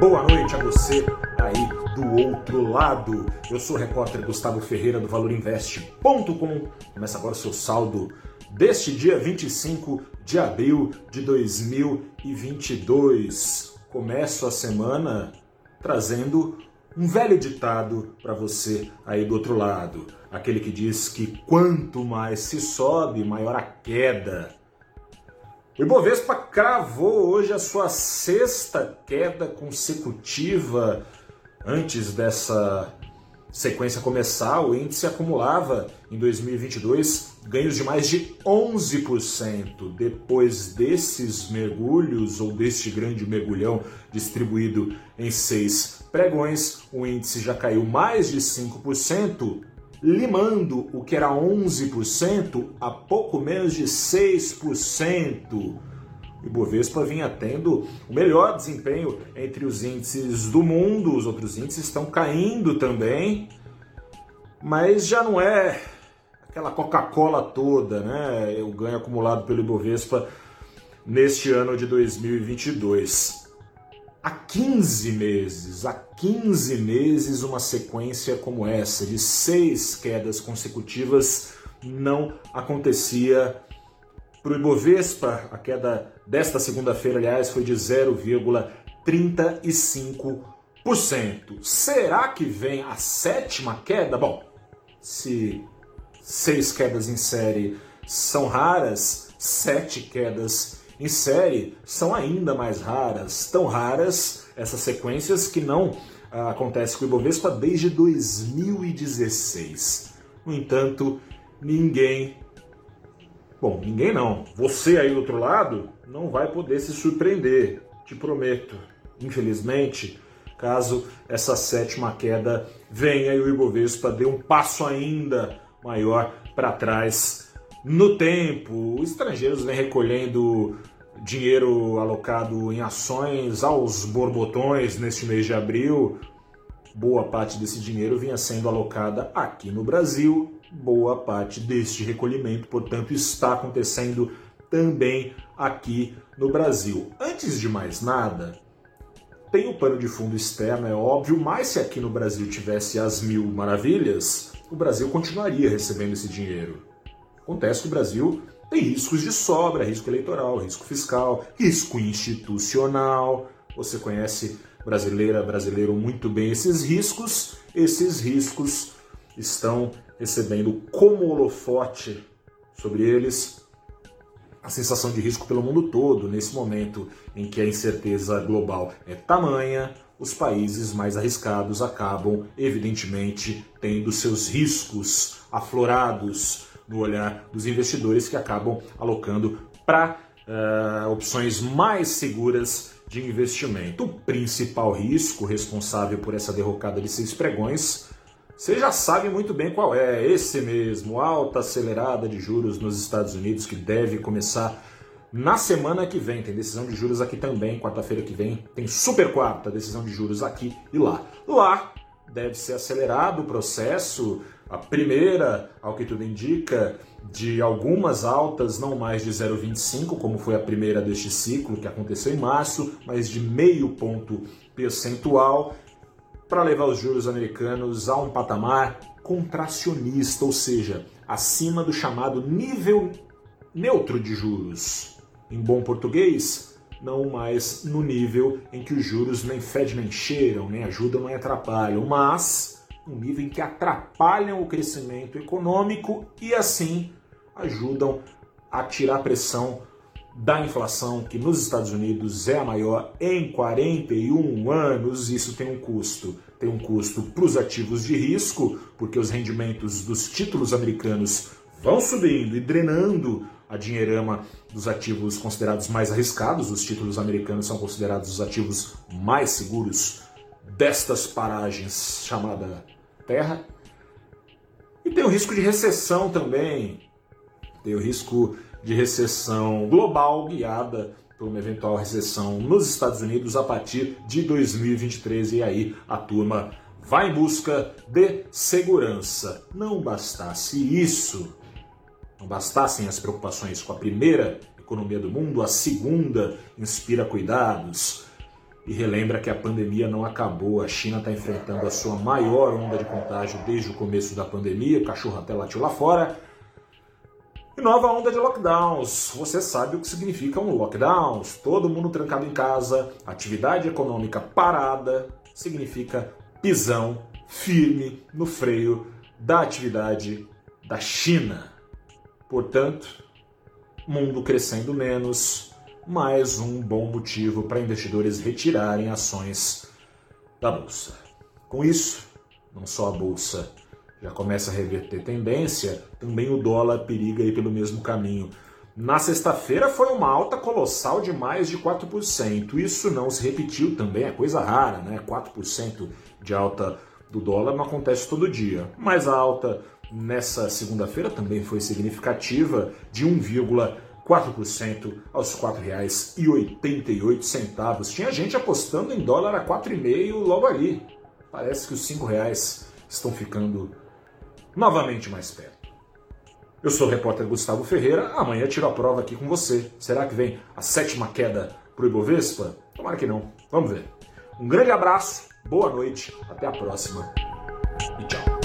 Boa noite a você aí do outro lado. Eu sou o repórter Gustavo Ferreira do ValorInvest.com. Começa agora o seu saldo deste dia 25 de abril de 2022. Começo a semana trazendo um velho ditado para você aí do outro lado. Aquele que diz que quanto mais se sobe, maior a queda. O Ibovespa cravou hoje a sua sexta queda consecutiva. Antes dessa sequência começar, o índice acumulava em 2022 ganhos de mais de 11%. Depois desses mergulhos, ou deste grande mergulhão distribuído em seis pregões, o índice já caiu mais de 5%, limando o que era 11% a pouco menos de 6%. O Ibovespa vinha tendo o melhor desempenho entre os índices do mundo, os outros índices estão caindo também, mas já não é aquela Coca-Cola toda, né? O ganho acumulado pelo Ibovespa neste ano de 2022 há 15 meses, há 15 meses, uma sequência como essa, de seis quedas consecutivas, não acontecia para o Ibovespa. A queda desta segunda-feira, aliás, foi de 0,35%. Será que vem a sétima queda? Bom, se seis quedas em série são raras, sete quedas em série são ainda mais raras, tão raras essas sequências que não ah, acontece com o Ibovespa desde 2016. No entanto, ninguém, bom, ninguém não, você aí do outro lado não vai poder se surpreender, te prometo. Infelizmente, caso essa sétima queda venha e o Ibovespa dê um passo ainda maior para trás no tempo. Os estrangeiros vêm recolhendo dinheiro alocado em ações aos borbotões neste mês de abril. Boa parte desse dinheiro vinha sendo alocada aqui no Brasil. Boa parte deste recolhimento, portanto, está acontecendo também aqui no Brasil. Antes de mais nada, tem o pano de fundo externo, é óbvio, mas se aqui no Brasil tivesse as mil maravilhas, o Brasil continuaria recebendo esse dinheiro. Acontece que o Brasil tem riscos de sobra, risco eleitoral, risco fiscal, risco institucional. Você conhece brasileira, brasileiro muito bem esses riscos. Esses riscos estão recebendo como holofote sobre eles a sensação de risco pelo mundo todo, nesse momento em que a incerteza global é tamanha, os países mais arriscados acabam, evidentemente, tendo seus riscos aflorados no olhar dos investidores que acabam alocando para uh, eh, opções mais seguras de investimento. O principal risco responsável por essa derrocada de seis pregões, você já sabe muito bem qual é, esse mesmo, alta acelerada de juros nos Estados Unidos que deve começar na semana que vem. Tem decisão de juros aqui também, quarta-feira que vem tem super quarta decisão de juros aqui e lá. Lá deve ser acelerado o processo a primeira, ao que tudo indica, de algumas altas, não mais de 0,25, como foi a primeira deste ciclo, que aconteceu em março, mas de meio ponto percentual, para levar os juros americanos a um patamar contracionista, ou seja, acima do chamado nível neutro de juros. Em bom português, não mais no nível em que os juros nem fedem nem cheiram, nem ajudam nem atrapalham, mas um nível em que atrapalham o crescimento econômico e assim ajudam a tirar pressão da inflação, que nos Estados Unidos é a maior em 41 anos. Isso tem um custo. Tem um custo para os ativos de risco, porque os rendimentos dos títulos americanos vão subindo e drenando a dinheirama dos ativos considerados mais arriscados. Os títulos americanos são considerados os ativos mais seguros destas paragens chamada Terra. E tem o risco de recessão também. Tem o risco de recessão global guiada por uma eventual recessão nos Estados Unidos a partir de 2023 e aí a turma vai em busca de segurança. Não bastasse isso, não bastassem as preocupações com a primeira economia do mundo, a segunda inspira cuidados. E relembra que a pandemia não acabou. A China está enfrentando a sua maior onda de contágio desde o começo da pandemia. O cachorro até latiu lá fora. E nova onda de lockdowns. Você sabe o que significa um lockdown? Todo mundo trancado em casa, atividade econômica parada, significa pisão firme no freio da atividade da China. Portanto, mundo crescendo menos, mais um bom motivo para investidores retirarem ações da bolsa. Com isso, não só a bolsa já começa a reverter tendência, também o dólar periga ir pelo mesmo caminho. Na sexta-feira foi uma alta colossal de mais de 4%. Isso não se repetiu também, é coisa rara, né? 4% de alta do dólar não acontece todo dia. Mas a alta nessa segunda-feira também foi significativa, de 1,4% aos R$ 4,88. Tinha gente apostando em dólar a 4,5 logo ali. Parece que os R$ reais estão ficando novamente mais perto. Eu sou o repórter Gustavo Ferreira, amanhã tiro a prova aqui com você. Será que vem a sétima queda para o Ibovespa? Tomara que não. Vamos ver. Um grande abraço, boa noite, até a próxima e tchau.